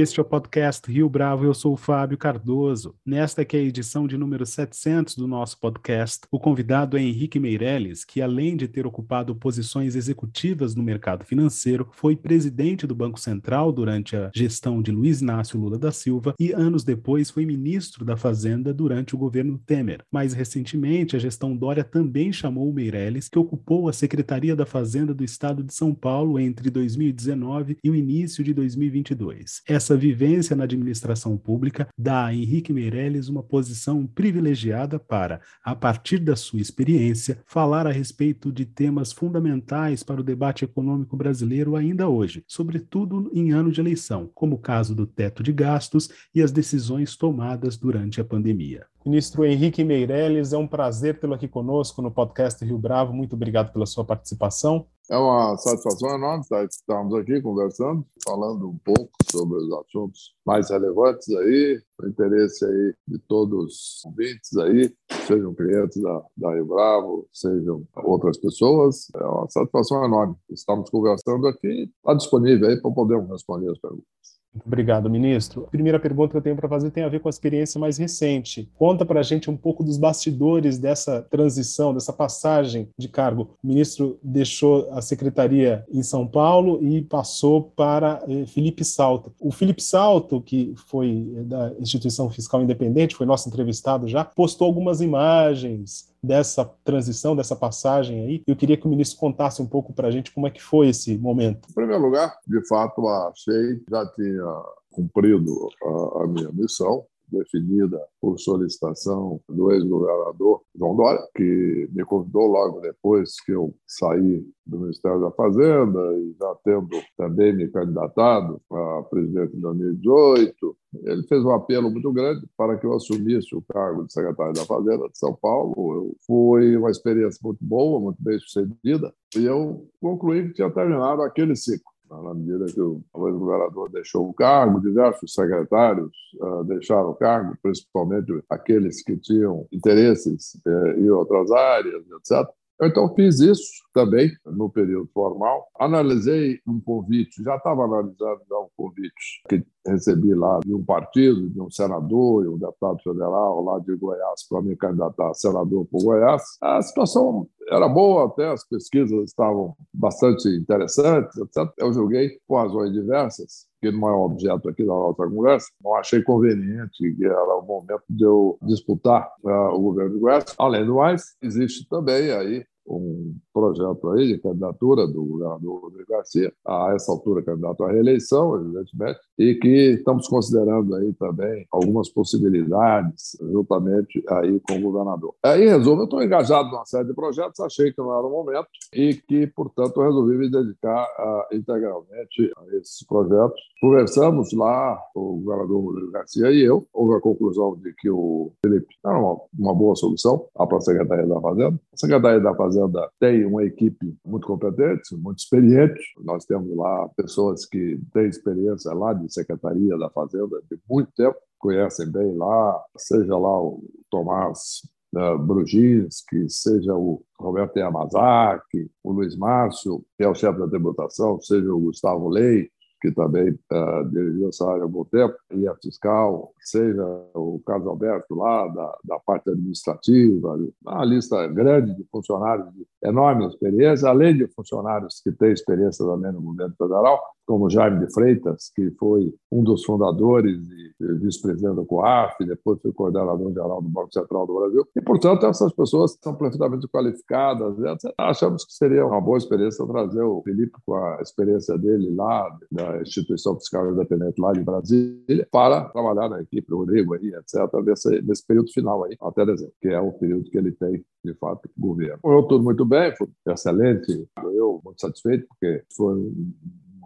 Este é o podcast Rio Bravo, eu sou o Fábio Cardoso. Nesta que é a edição de número 700 do nosso podcast, o convidado é Henrique Meirelles, que além de ter ocupado posições executivas no mercado financeiro, foi presidente do Banco Central durante a gestão de Luiz Inácio Lula da Silva e anos depois foi ministro da Fazenda durante o governo Temer. Mais recentemente, a gestão Dória também chamou o Meirelles, que ocupou a Secretaria da Fazenda do Estado de São Paulo entre 2019 e o início de 2022. Essa vivência na administração pública dá a Henrique Meirelles uma posição privilegiada para, a partir da sua experiência, falar a respeito de temas fundamentais para o debate econômico brasileiro ainda hoje, sobretudo em ano de eleição, como o caso do teto de gastos e as decisões tomadas durante a pandemia. Ministro Henrique Meirelles, é um prazer tê-lo aqui conosco no podcast Rio Bravo. Muito obrigado pela sua participação. É uma satisfação enorme estarmos aqui conversando, falando um pouco sobre os assuntos mais relevantes aí, o interesse aí de todos os ouvintes aí, sejam clientes da, da Bravo, sejam outras pessoas. É uma satisfação enorme. Estamos conversando aqui, está disponível aí para podermos responder as perguntas. Obrigado, ministro. A primeira pergunta que eu tenho para fazer tem a ver com a experiência mais recente. Conta para a gente um pouco dos bastidores dessa transição, dessa passagem de cargo. O ministro deixou a secretaria em São Paulo e passou para eh, Felipe Salto. O Felipe Salto, que foi da Instituição Fiscal Independente, foi nosso entrevistado já, postou algumas imagens dessa transição, dessa passagem aí. Eu queria que o ministro contasse um pouco para a gente como é que foi esse momento. Em primeiro lugar, de fato, achei já tinha cumprido a, a minha missão definida por solicitação do ex-governador João Dória, que me convidou logo depois que eu saí do Ministério da Fazenda e já tendo também me candidatado a presidente em 2018. Ele fez um apelo muito grande para que eu assumisse o cargo de secretário da Fazenda de São Paulo. Foi uma experiência muito boa, muito bem sucedida, e eu concluí que tinha terminado aquele ciclo na medida que o ex-governador deixou o cargo, diversos secretários uh, deixaram o cargo, principalmente aqueles que tinham interesses uh, em outras áreas, etc. Então fiz isso também no período formal. Analisei um convite, já estava analisando já um convite que recebi lá de um partido, de um senador e um deputado federal lá de Goiás para me candidatar a senador por Goiás. A situação era boa até, as pesquisas estavam bastante interessantes, etc. Eu julguei, por razões diversas, que não é objeto aqui da nossa conversa, não achei conveniente que era o momento de eu disputar uh, o governo de Goiás. Além do mais, existe também aí um projeto aí de candidatura do governador Rodrigo Garcia, a essa altura candidato à reeleição, evidentemente, e que estamos considerando aí também algumas possibilidades juntamente aí com o governador. Aí, resumo, eu estou engajado numa série de projetos, achei que não era o momento e que, portanto, resolvi me dedicar uh, integralmente a esses projetos. Conversamos lá, o governador Rodrigo Garcia e eu, houve a conclusão de que o Felipe era uma, uma boa solução para a Secretaria da Fazenda. A Secretaria da Fazenda tem uma equipe muito competente, muito experiente. Nós temos lá pessoas que têm experiência lá de Secretaria da Fazenda de muito tempo, conhecem bem lá, seja lá o Tomás uh, Brugins, seja o Roberto Yamazaki, o Luiz Márcio, que é o chefe da tributação, seja o Gustavo Leite, que também uh, dirigiu essa área há algum tempo, e a fiscal, seja o Carlos Alberto lá, da, da parte administrativa, uma lista grande de funcionários de enorme experiência, além de funcionários que têm experiência também no governo federal, como Jaime de Freitas, que foi um dos fundadores vice-presidente da COAF, depois foi coordenador-geral do Banco Central do Brasil. E, portanto, essas pessoas são perfeitamente qualificadas. Etc. Achamos que seria uma boa experiência trazer o Felipe com a experiência dele lá, da Instituição Fiscal Independente lá de Brasília, para trabalhar na equipe, do Rodrigo aí, etc., nesse, nesse período final aí, até dezembro, que é o período que ele tem, de fato, governo. Foi tudo muito bem, foi excelente. Eu muito satisfeito, porque foi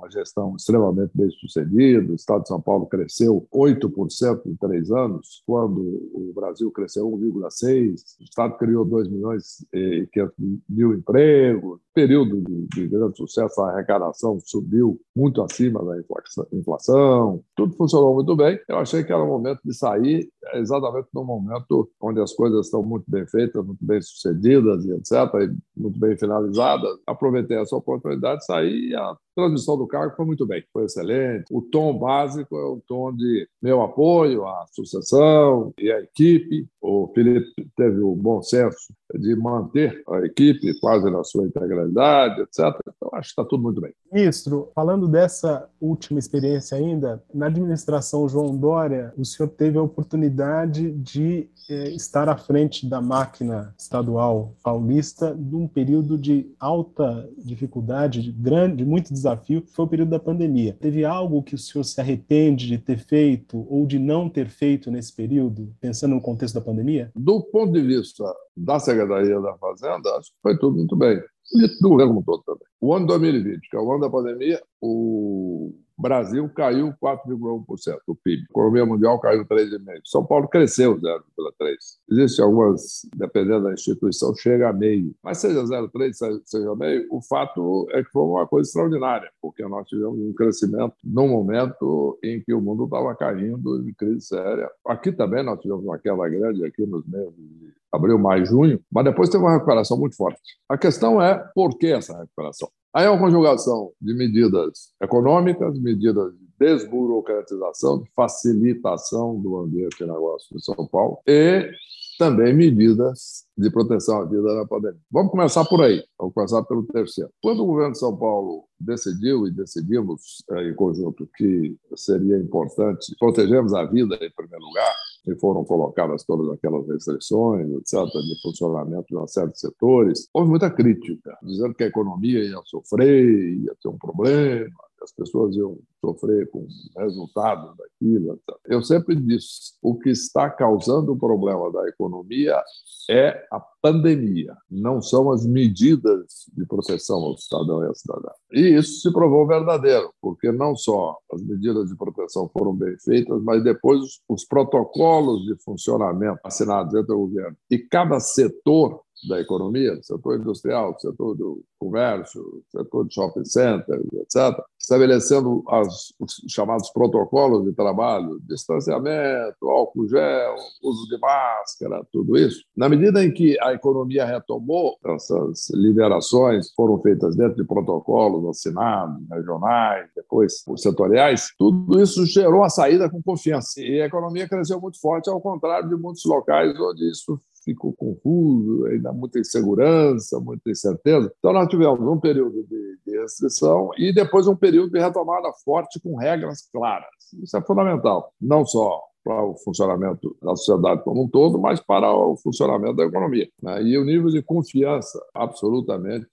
uma gestão extremamente bem sucedida. O Estado de São Paulo cresceu 8% em três anos, quando o Brasil cresceu 1,6%. O Estado criou 2 milhões e 500 mil empregos. Período de, de grande sucesso, a arrecadação subiu muito acima da inflação. Tudo funcionou muito bem. Eu achei que era o momento de sair exatamente no momento onde as coisas estão muito bem feitas, muito bem sucedidas e etc., e muito bem finalizadas. Aproveitei essa oportunidade de sair e a transmissão do cargo foi muito bem, foi excelente. O tom básico é o tom de meu apoio à sucessão e à equipe. O Felipe teve o bom senso de manter a equipe quase na sua integralidade, etc. Então, acho que está tudo muito bem. Ministro, falando dessa última experiência ainda, na administração João Dória, o senhor teve a oportunidade de é, estar à frente da máquina estadual paulista num período de alta dificuldade, de grande, de muito desafio, foi o período da pandemia. Teve algo que o senhor se arrepende de ter feito ou de não ter feito nesse período, pensando no contexto da pandemia? Do ponto de vista da Secretaria da Fazenda, acho que foi tudo muito bem. E do governo todo também. O ano 2020, que é o ano da pandemia, o Brasil caiu 4,1%, o PIB. A economia mundial caiu 3,5%. São Paulo cresceu 0,3%. Existem algumas, dependendo da instituição, chega a meio. Mas seja 0,3%, seja meio, o fato é que foi uma coisa extraordinária, porque nós tivemos um crescimento num momento em que o mundo estava caindo em crise séria. Aqui também nós tivemos uma queda grande, aqui nos meses de abril, maio, junho, mas depois teve uma recuperação muito forte. A questão é por que essa recuperação? Aí é uma conjugação de medidas econômicas, medidas de desburocratização, de facilitação do ambiente de negócio de São Paulo e também medidas de proteção à vida na pandemia. Vamos começar por aí, vamos começar pelo terceiro. Quando o governo de São Paulo decidiu, e decidimos é, em conjunto, que seria importante protegermos a vida em primeiro lugar, e foram colocadas todas aquelas restrições, etc., de funcionamento de de setores, houve muita crítica, dizendo que a economia ia sofrer, ia ter um problema, as pessoas iam sofrer com resultados daquilo. Eu sempre disse: o que está causando o problema da economia é a pandemia, não são as medidas de proteção ao cidadão e à cidadã. E isso se provou verdadeiro, porque não só as medidas de proteção foram bem feitas, mas depois os, os protocolos de funcionamento assinados entre o governo e cada setor da economia, setor industrial, setor do comércio, setor de shopping centers, etc., estabelecendo as, os chamados protocolos de trabalho, distanciamento, álcool gel, uso de máscara, tudo isso. Na medida em que a economia retomou, essas liberações foram feitas dentro de protocolos assinados, regionais, depois setoriais, tudo isso gerou a saída com confiança. E a economia cresceu muito forte, ao contrário de muitos locais onde isso ficou confuso, ainda muita insegurança, muita incerteza. Então, nós tivemos um período de, de restrição e depois um período de retomada forte com regras claras. Isso é fundamental, não só para o funcionamento da sociedade como um todo, mas para o funcionamento da economia. Né? E o nível de confiança absolutamente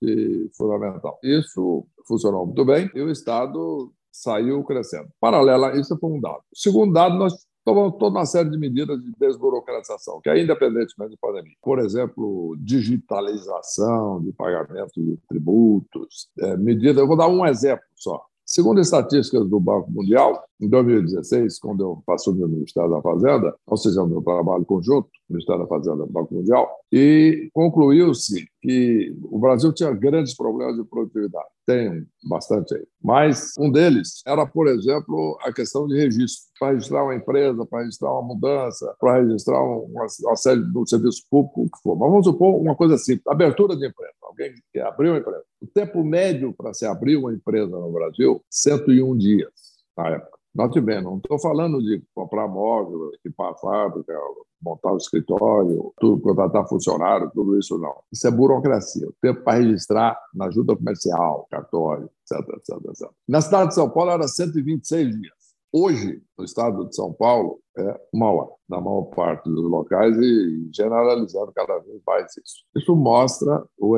fundamental. Isso funcionou muito bem e o Estado saiu crescendo. Paralela a isso, foi um dado. O segundo dado, nós tomou toda uma série de medidas de desburocratização, que é independentemente da pandemia. Por exemplo, digitalização de pagamento de tributos, é, medidas. Eu vou dar um exemplo só. Segundo estatísticas do Banco Mundial, em 2016, quando eu assumi o Ministério da Fazenda, ou seja, o meu trabalho conjunto, Ministério da Fazenda e Banco Mundial, e concluiu-se que o Brasil tinha grandes problemas de produtividade. Tem bastante aí. Mas um deles era, por exemplo, a questão de registro. Para registrar uma empresa, para registrar uma mudança, para registrar uma, uma série de serviços públicos, o que for. Mas vamos supor uma coisa simples: abertura de empresa. Alguém que abriu uma empresa. O tempo médio para se abrir uma empresa no Brasil, 101 dias na época. Note bem, não estou falando de comprar móvel, equipar a fábrica, montar o escritório, tudo, contratar funcionário, tudo isso não. Isso é burocracia. O tempo para registrar na ajuda comercial, cartório, etc, etc, etc. Na cidade de São Paulo era 126 dias. Hoje, no estado de São Paulo, é uma hora, na maior parte dos locais e generalizando cada vez mais isso. Isso mostra o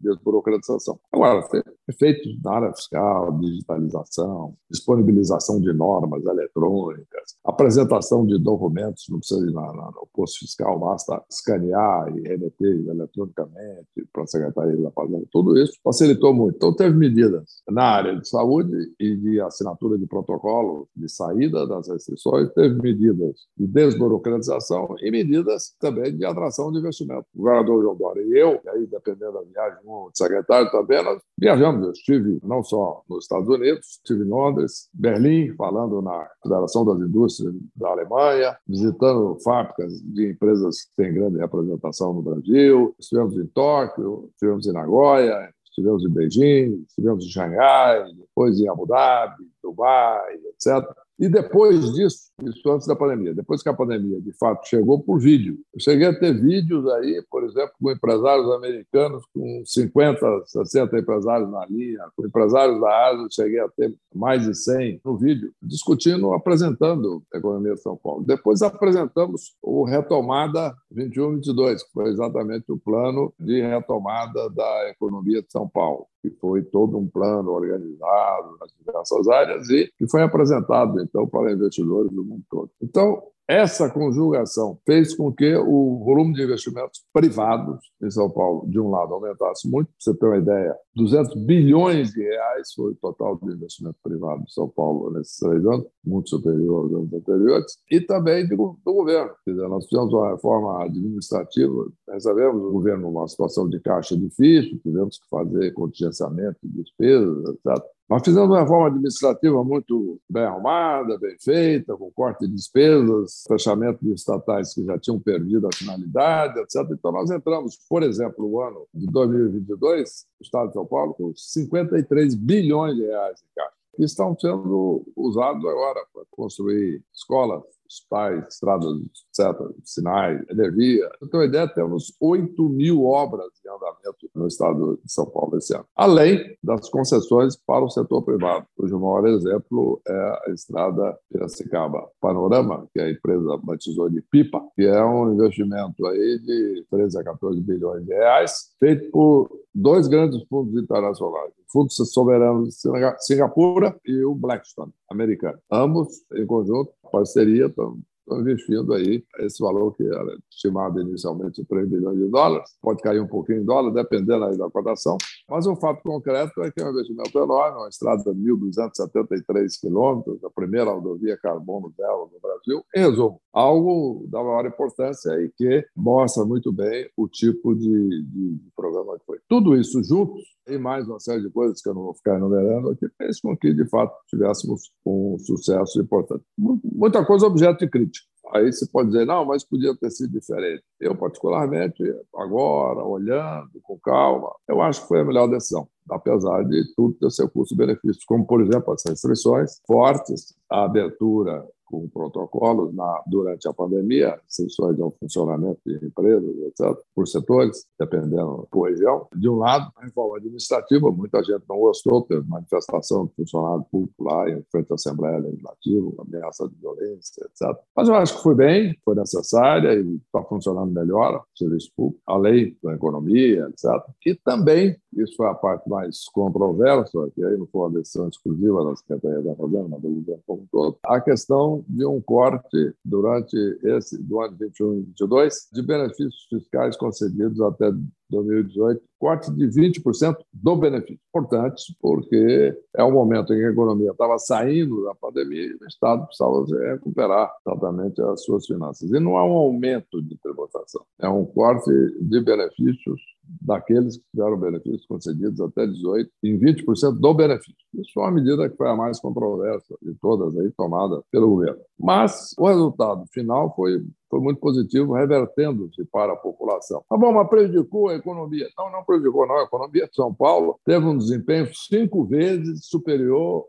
desburocratização. Agora, efeitos na área fiscal, digitalização, disponibilização de normas eletrônicas, apresentação de documentos, não precisa ir na, na, no posto fiscal, basta escanear e remeter eletronicamente para a Secretaria da Fazenda. Tudo isso facilitou muito. Então, teve medidas na área de saúde e de assinatura de protocolo de saída das restrições, teve medidas de desburocratização e medidas também de atração de investimento. O governador João Dória e eu, e aí, dependendo da viagem, um secretário também, nós viajamos. Eu estive não só nos Estados Unidos, estive em Londres, Berlim, falando na Federação das Indústrias da Alemanha, visitando fábricas de empresas que têm grande representação no Brasil, estivemos em Tóquio, estivemos em Nagoya, estivemos em Beijing, estivemos em Xangai, depois em Abu Dhabi, Dubai, etc. E depois disso, isso antes da pandemia, depois que a pandemia de fato chegou por vídeo, eu cheguei a ter vídeos aí, por exemplo, com empresários americanos, com 50, 60 empresários na linha, com empresários da Ásia, cheguei a ter mais de 100 no vídeo, discutindo, apresentando a economia de São Paulo. Depois apresentamos o Retomada 21-22, que foi exatamente o plano de retomada da economia de São Paulo que foi todo um plano organizado nas diversas áreas e que foi apresentado então para investidores do mundo todo. Então, essa conjugação fez com que o volume de investimentos privados em São Paulo, de um lado, aumentasse muito. Para você ter uma ideia, 200 bilhões de reais foi o total de investimento privado em São Paulo nesses três anos, muito superior aos anos anteriores, e também do, do governo. Quer dizer, nós fizemos uma reforma administrativa, recebemos o governo numa situação de caixa difícil, tivemos que fazer contingenciamento de despesas, etc. Nós fizemos uma reforma administrativa muito bem arrumada, bem feita, com corte de despesas, fechamento de estatais que já tinham perdido a finalidade, etc. Então, nós entramos, por exemplo, no ano de 2022, o Estado de São Paulo, com 53 bilhões de reais em caixa, que estão sendo usados agora para construir escolas, hospitais, estradas, etc., sinais, energia. Para ter uma ideia, temos 8 mil obras em andamento no estado de São Paulo esse ano, além das concessões para o setor privado, cujo maior exemplo é a estrada Piracicaba Panorama, que a empresa batizou de PIPA, que é um investimento aí de 13 a 14 bilhões de reais, feito por dois grandes fundos internacionais, o Fundo Soberano de Singapura e o Blackstone, americano. Ambos, em conjunto, parceria, estão investindo aí esse valor que era estimado inicialmente em 3 bilhões de dólares. Pode cair um pouquinho em dólar, dependendo aí da cotação. Mas o fato concreto é que é um investimento enorme, uma estrada de 1.273 quilômetros, a primeira rodovia carbono zero no Brasil. Em resumo, algo da maior importância e que mostra muito bem o tipo de, de programa que foi. Tudo isso juntos, e mais uma série de coisas que eu não vou ficar enumerando aqui, fez com que, de fato, tivéssemos um sucesso importante. Muita coisa objeto de crítica. Aí você pode dizer, não, mas podia ter sido diferente. Eu, particularmente, agora, olhando com calma, eu acho que foi a melhor decisão, apesar de tudo ter seu custo-benefício, como, por exemplo, as restrições fortes, a abertura com protocolos na, durante a pandemia, restrições ao funcionamento de empresas, etc., por setores, dependendo por região. De um lado, a reforma administrativa, muita gente não gostou, teve manifestação de funcionário público lá em frente à Assembleia Legislativa, ameaça de violência, etc. Mas eu acho que foi bem, foi necessária e está funcionando melhor o serviço público, a lei da economia, etc. E também, isso foi a parte mais controversa, que aí não foi uma decisão exclusiva da Secretaria da Fazenda, mas do governo como um todo, a questão de um corte durante esse do ano 21 e 22 de benefícios fiscais concedidos até 2018, corte de 20% do benefício. Importante, porque é um momento em que a economia estava saindo da pandemia e o Estado precisava recuperar exatamente as suas finanças. E não é um aumento de tributação, é um corte de benefícios daqueles que tiveram benefícios concedidos até 18 em 20% do benefício. Isso é uma medida que foi a mais controversa de todas aí tomada pelo governo. Mas o resultado final foi foi muito positivo, revertendo-se para a população. Tá bom, mas prejudicou a economia? Não, não prejudicou, não. A economia de São Paulo teve um desempenho cinco vezes superior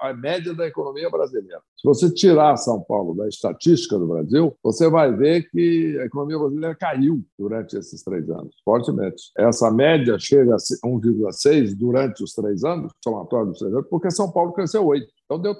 à média da economia brasileira. Se você tirar São Paulo da estatística do Brasil, você vai ver que a economia brasileira caiu durante esses três anos, fortemente. Essa média chega a 1,6 durante os três anos, somatório dos três anos, porque São Paulo cresceu 8. Então, deu,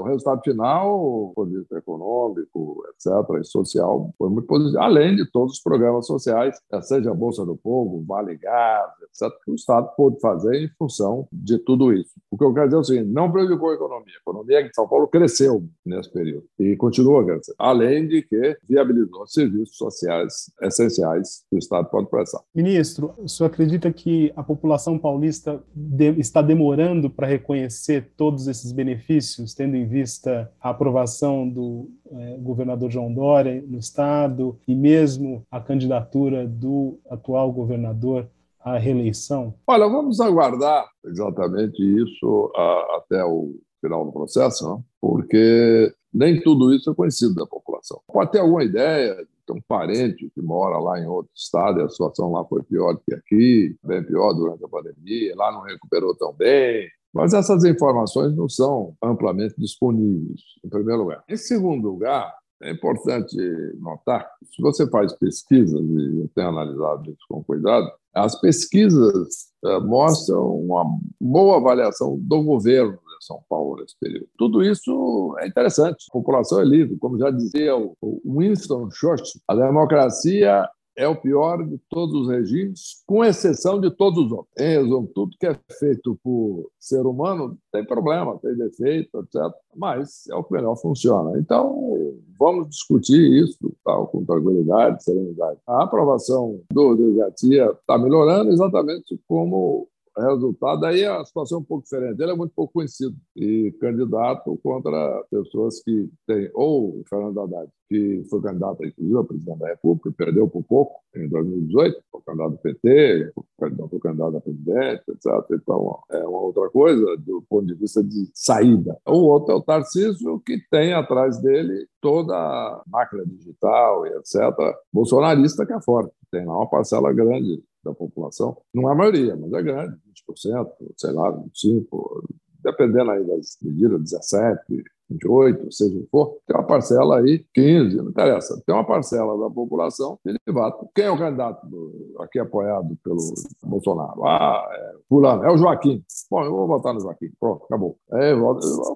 o resultado final, o poder econômico, etc., e social, foi muito positivo, além de todos os programas sociais, seja a Bolsa do Povo, Vale Gás, etc., que o Estado pôde fazer em função de tudo isso. O que eu quero dizer é o seguinte: não prejudicou a economia. A economia de São Paulo cresceu nesse período e continua crescendo, além de que viabilizou serviços sociais essenciais que o Estado pode prestar. Ministro, o senhor acredita que a população paulista está demorando para reconhecer todos esses benefícios, tendo em vista a aprovação do é, governador João Dória no Estado e mesmo a candidatura do atual governador à reeleição? Olha, vamos aguardar exatamente isso a, até o final do processo, porque nem tudo isso é conhecido da população. Pode ter alguma ideia, um parente que mora lá em outro estado e a situação lá foi pior do que aqui, bem pior durante a pandemia, lá não recuperou tão bem. Mas essas informações não são amplamente disponíveis, em primeiro lugar. Em segundo lugar, é importante notar que, se você faz pesquisas, e eu tenho analisado isso com cuidado, as pesquisas uh, mostram uma boa avaliação do governo são Paulo nesse período. Tudo isso é interessante. A população é livre, como já dizia o Winston Churchill, a democracia é o pior de todos os regimes, com exceção de todos os outros. Em resumo, tudo que é feito por ser humano tem problema, tem defeito, etc. Mas é o que melhor funciona. Então, vamos discutir isso tal, com tranquilidade, serenidade. A aprovação do Garcia está melhorando exatamente como resultado, aí a situação é um pouco diferente. Ele é muito pouco conhecido e candidato contra pessoas que têm, ou o Fernando Haddad, que foi candidato, inclusive, a presidente da República, perdeu por pouco em 2018, foi candidato do PT, foi candidato a presidente, etc. Então, é uma outra coisa do ponto de vista de saída. O outro é o Tarcísio, que tem atrás dele toda a máquina digital e etc. Bolsonarista que é forte, tem lá uma parcela grande da população, não é a maioria, mas é grande, 20%, sei lá, 25%, dependendo aí das medidas, 17%, 28, seja o que for, tem uma parcela aí, 15, não interessa, tem uma parcela da população que ele vota. Quem é o candidato do, aqui apoiado pelo Bolsonaro? Ah, é fulano, é o Joaquim. Bom, eu vou votar no Joaquim. Pronto, acabou. É,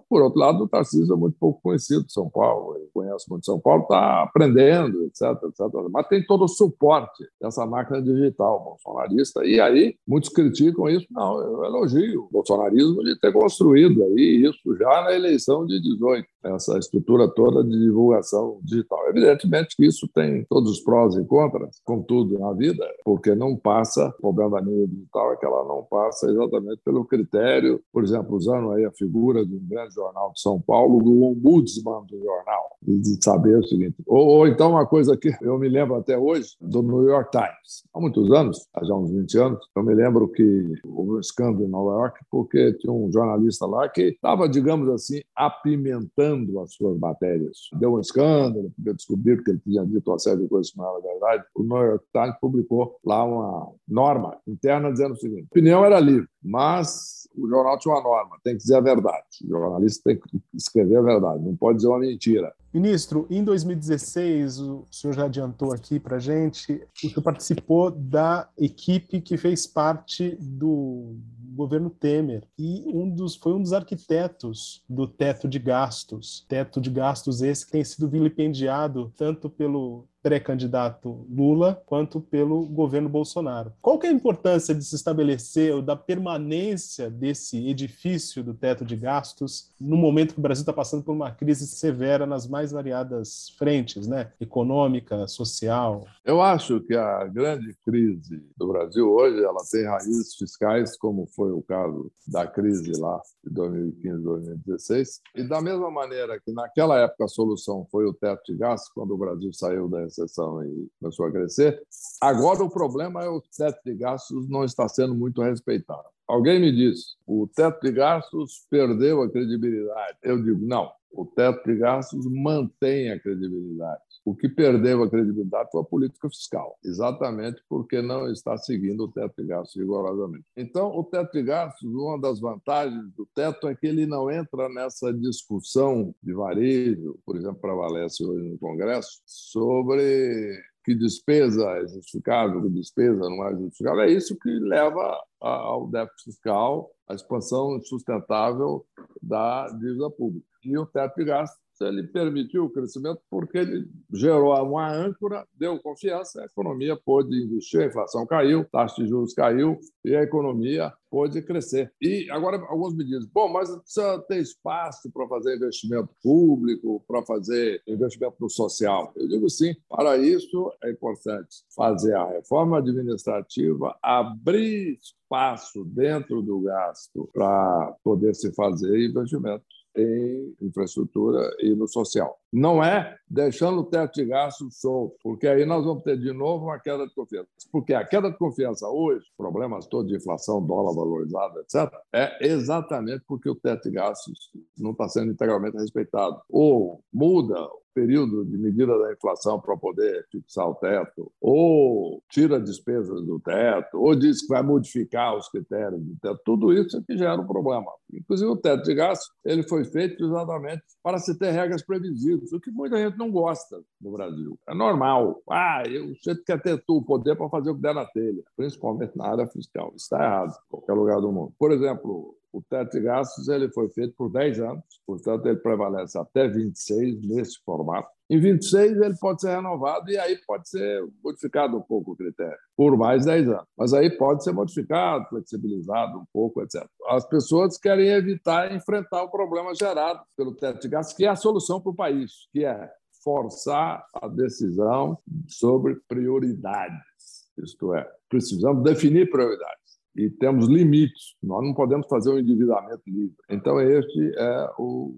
por outro lado, o Tarcísio é muito pouco conhecido de São Paulo, ele conhece muito São Paulo, está aprendendo, etc, etc. Mas tem todo o suporte dessa máquina digital bolsonarista. E aí, muitos criticam isso. Não, eu elogio o bolsonarismo de ter construído aí isso já na eleição de 18 2018, essa estrutura toda de divulgação digital. Evidentemente que isso tem todos os prós e contras, como tudo na vida, porque não passa, o problema da mídia digital é que ela não passa exatamente pelo critério, por exemplo, usando aí a figura de um grande jornal de São Paulo, do ombudsman do jornal, de saber o seguinte. Ou, ou então uma coisa que eu me lembro até hoje, do New York Times. Há muitos anos, há já uns 20 anos, eu me lembro que houve um escândalo em Nova York porque tinha um jornalista lá que estava, digamos assim, apimentando as suas matérias. Deu um escândalo, porque descobriram que ele tinha dito uma série de coisas que não era verdade. O New York Times publicou lá uma norma interna dizendo o seguinte: a opinião era livre, mas o jornal tinha uma norma, tem que dizer a verdade. O jornalista tem que escrever a verdade, não pode dizer uma mentira. Ministro, em 2016, o senhor já adiantou aqui para gente, o senhor participou da equipe que fez parte do governo Temer. E um dos foi um dos arquitetos do teto de gastos, teto de gastos esse que tem sido vilipendiado tanto pelo pré-candidato Lula quanto pelo governo Bolsonaro. Qual que é a importância de se estabelecer ou da permanência desse edifício do teto de gastos no momento que o Brasil está passando por uma crise severa nas mais variadas frentes, né? Econômica, social. Eu acho que a grande crise do Brasil hoje ela tem raízes fiscais, como foi o caso da crise lá de 2015, 2016, e da mesma maneira que naquela época a solução foi o teto de gastos, quando o Brasil saiu da recessão e começou a crescer. Agora o problema é o teto de gastos não está sendo muito respeitado. Alguém me disse, o teto de gastos perdeu a credibilidade. Eu digo, não, o teto de gastos mantém a credibilidade. O que perdeu a credibilidade foi a política fiscal, exatamente porque não está seguindo o teto de gastos rigorosamente. Então, o teto de gastos, uma das vantagens do teto é que ele não entra nessa discussão de varejo, por exemplo, prevalece hoje no Congresso, sobre que despesa é justificável, que despesa não é justificável. É isso que leva ao déficit fiscal, à expansão sustentável da dívida pública. E o teto de gastos ele permitiu o crescimento porque ele gerou uma âncora, deu confiança, a economia pôde investir, a inflação caiu, a taxa de juros caiu e a economia pôde crescer. E agora alguns me dizem, bom, mas precisa ter espaço para fazer investimento público, para fazer investimento no social. Eu digo sim, para isso é importante fazer a reforma administrativa, abrir espaço dentro do gasto para poder se fazer investimento em infraestrutura e no social. Não é deixando o teto de gastos solto, porque aí nós vamos ter de novo uma queda de confiança. Porque a queda de confiança hoje, problemas todos de inflação, dólar valorizado, etc., é exatamente porque o teto de gastos não está sendo integralmente respeitado. Ou muda período de medida da inflação para poder fixar o teto, ou tira despesas do teto, ou diz que vai modificar os critérios do teto. Tudo isso é que gera um problema. Inclusive, o teto de gastos ele foi feito exatamente para se ter regras previsíveis, o que muita gente não gosta no Brasil. É normal. Ah, o sujeito quer ter o poder para fazer o que der na telha, principalmente na área fiscal. Está errado em qualquer lugar do mundo. Por exemplo, o teto de gastos ele foi feito por 10 anos, portanto, ele prevalece até 26 nesse formato. Em 26, ele pode ser renovado e aí pode ser modificado um pouco o critério, por mais 10 anos. Mas aí pode ser modificado, flexibilizado um pouco, etc. As pessoas querem evitar enfrentar o problema gerado pelo teto de gastos, que é a solução para o país, que é forçar a decisão sobre prioridades. Isto é, precisamos definir prioridades e temos limites. Nós não podemos fazer um endividamento livre. Então, este é o,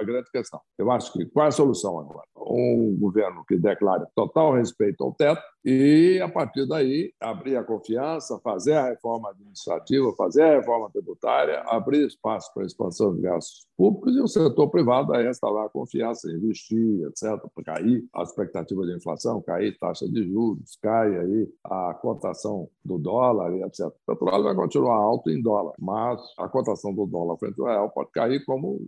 a grande questão. Eu acho que qual é a solução agora? Um governo que declare total respeito ao teto e, a partir daí, abrir a confiança, fazer a reforma administrativa, fazer a reforma tributária, abrir espaço para a expansão de gastos públicos e o setor privado a restaurar a confiança, investir, etc., para cair a expectativa de inflação, cair taxa de juros, cai aí a cotação do dólar, etc. O petróleo vai continuar alto em dólar, mas a cotação do dólar frente ao real pode cair como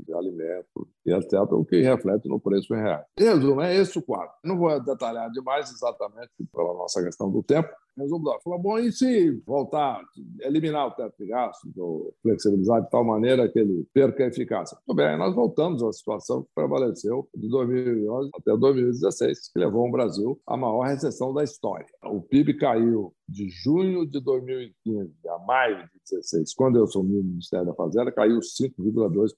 e etc., o que reflete no preço em. Em resumo, é esse o quadro. Não vou detalhar demais exatamente pela nossa questão do tempo, resumo Falou, bom, e se voltar, eliminar o teto de gastos, ou flexibilizar de tal maneira que ele perca a eficácia? Tudo bem, nós voltamos à situação que prevaleceu de 2011 até 2016, que levou o Brasil à maior recessão da história. O PIB caiu de junho de 2015 a maio de 2016, quando eu assumi o Ministério da Fazenda, caiu 5,2%,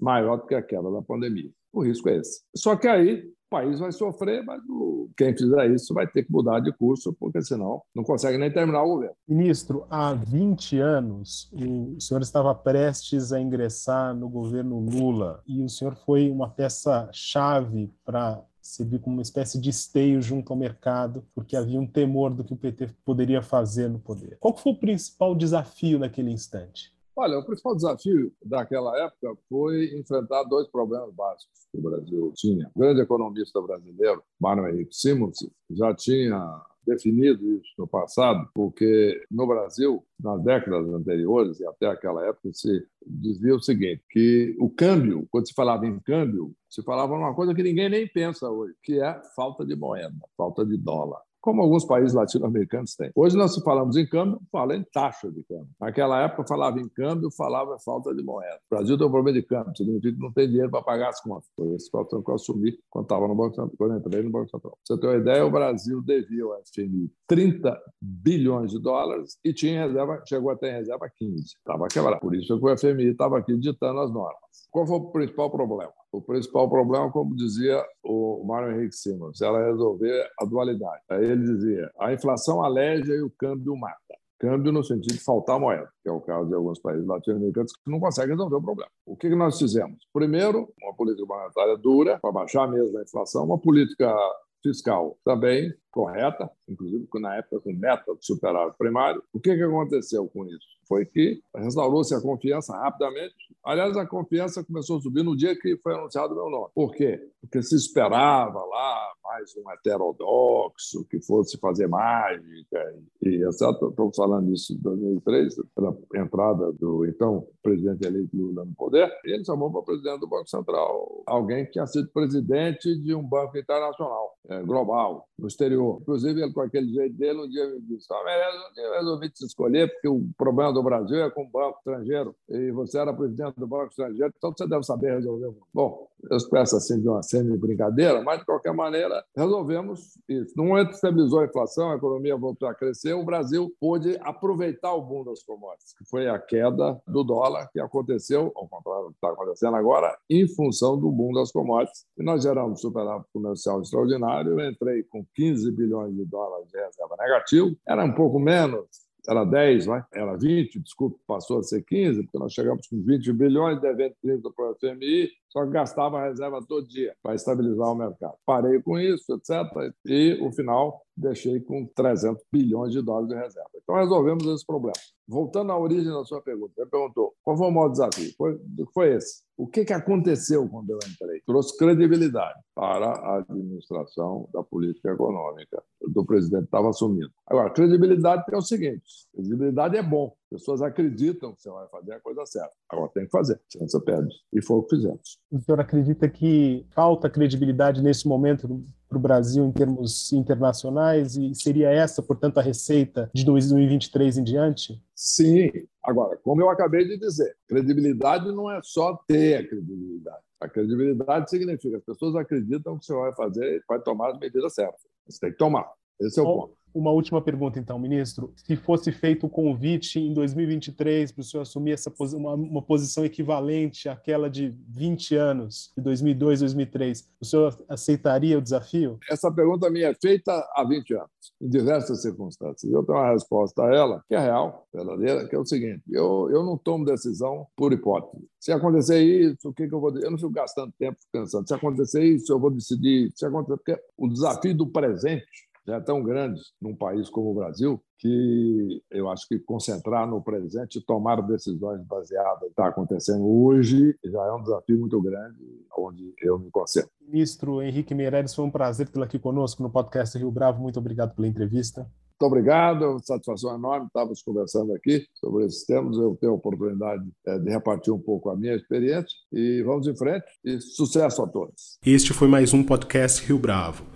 maior do que a queda da pandemia. O risco é esse. Só que aí país vai sofrer, mas o, quem fizer isso vai ter que mudar de curso, porque senão não consegue nem terminar o governo. Ministro, há 20 anos o senhor estava prestes a ingressar no governo Lula e o senhor foi uma peça-chave para servir como uma espécie de esteio junto ao mercado, porque havia um temor do que o PT poderia fazer no poder. Qual foi o principal desafio naquele instante? Olha, o principal desafio daquela época foi enfrentar dois problemas básicos que o Brasil tinha. O grande economista brasileiro, Mário Henrique Simons, já tinha definido isso no passado, porque no Brasil, nas décadas anteriores e até aquela época, se dizia o seguinte, que o câmbio, quando se falava em câmbio, se falava uma coisa que ninguém nem pensa hoje, que é falta de moeda, falta de dólar como alguns países latino-americanos têm. Hoje nós falamos em câmbio, fala em taxa de câmbio. Naquela época falava em câmbio, falava falta de moeda. O Brasil tem um problema de câmbio, significa que não tem dinheiro para pagar as contas. Foi a situação que eu assumi quando estava no Banco Central, quando entrei no Banco Central. Você ter uma ideia, o Brasil devia ao FMI 30 bilhões de dólares e tinha reserva, chegou até em reserva 15. Estava quebrado. Por isso que o FMI estava aqui ditando as normas. Qual foi o principal problema? O principal problema, como dizia o Mário Henrique Simons, era resolver a dualidade. Aí ele dizia: a inflação aleja e o câmbio mata. Câmbio no sentido de faltar moeda, que é o caso de alguns países latino-americanos que não conseguem resolver o problema. O que nós fizemos? Primeiro, uma política monetária dura para baixar mesmo a inflação, uma política fiscal também correta, inclusive na época com meta de superar o primário. O que, que aconteceu com isso? Foi que restaurou-se a confiança rapidamente. Aliás, a confiança começou a subir no dia que foi anunciado o meu nome. Por quê? Porque se esperava lá mais um heterodoxo que fosse fazer mágica e etc. Estou falando isso em 2003, pela entrada do então presidente eleito Lula no poder. Ele chamou para presidente do Banco Central alguém que tinha sido presidente de um banco internacional, é, global, no exterior Inclusive, ele, com aquele jeito dele, um dia me disse: ah, eu resolvi te escolher porque o problema do Brasil é com o banco estrangeiro e você era presidente do banco estrangeiro, então você deve saber resolver. Bom, eu peço assim de uma semi-brincadeira, mas de qualquer maneira, resolvemos isso. No momento que estabilizou a inflação, a economia voltou a crescer, o Brasil pôde aproveitar o boom das commodities, que foi a queda do dólar que aconteceu, ao contrário do que está acontecendo agora, em função do boom das commodities. E nós geramos superávit comercial extraordinário. Eu entrei com 15 bilhões de dólares de reserva negativo, era um pouco menos, era 10, vai? era 20, desculpe, passou a ser 15, porque nós chegamos com 20 bilhões, devendo 30 para o FMI, só que gastava a reserva todo dia para estabilizar o mercado. Parei com isso, etc. E, o final, deixei com 300 bilhões de dólares de reserva. Então, resolvemos esse problema. Voltando à origem da sua pergunta, você perguntou qual foi o maior desafio? Foi, foi esse. O que, que aconteceu quando eu entrei? Trouxe credibilidade para a administração da política econômica do presidente que estava assumindo. Agora, credibilidade tem o seguinte: credibilidade é bom. Pessoas acreditam que você vai fazer a coisa certa. Agora tem que fazer, senão você perde. E foi o que fizemos. O senhor acredita que falta credibilidade nesse momento para o Brasil em termos internacionais e seria essa, portanto, a receita de 2023 em diante? Sim. Agora, como eu acabei de dizer, credibilidade não é só ter a credibilidade. A credibilidade significa que as pessoas acreditam que você vai fazer, vai tomar as medidas certas. Você tem que tomar. Esse é o ponto. Uma última pergunta, então, ministro. Se fosse feito o convite em 2023 para o senhor assumir essa uma, uma, posição equivalente àquela de 20 anos, de 2002, 2003, o senhor aceitaria o desafio? Essa pergunta minha é feita há 20 anos, em diversas circunstâncias. Eu tenho uma resposta a ela, que é real, verdadeira, que é o seguinte: eu, eu não tomo decisão por hipótese. Se acontecer isso, o que, que eu vou dizer? Eu não fico gastando tempo pensando. Se acontecer isso, eu vou decidir. Se acontecer, porque o desafio do presente já é tão grande num país como o Brasil que eu acho que concentrar no presente e tomar decisões baseadas no que está acontecendo hoje já é um desafio muito grande, onde eu me concentro. Ministro Henrique Meirelles, foi um prazer tê-lo aqui conosco no podcast Rio Bravo. Muito obrigado pela entrevista. Muito obrigado, satisfação enorme. Estávamos conversando aqui sobre esses temas. Eu tenho a oportunidade é, de repartir um pouco a minha experiência e vamos em frente. E sucesso a todos. Este foi mais um podcast Rio Bravo.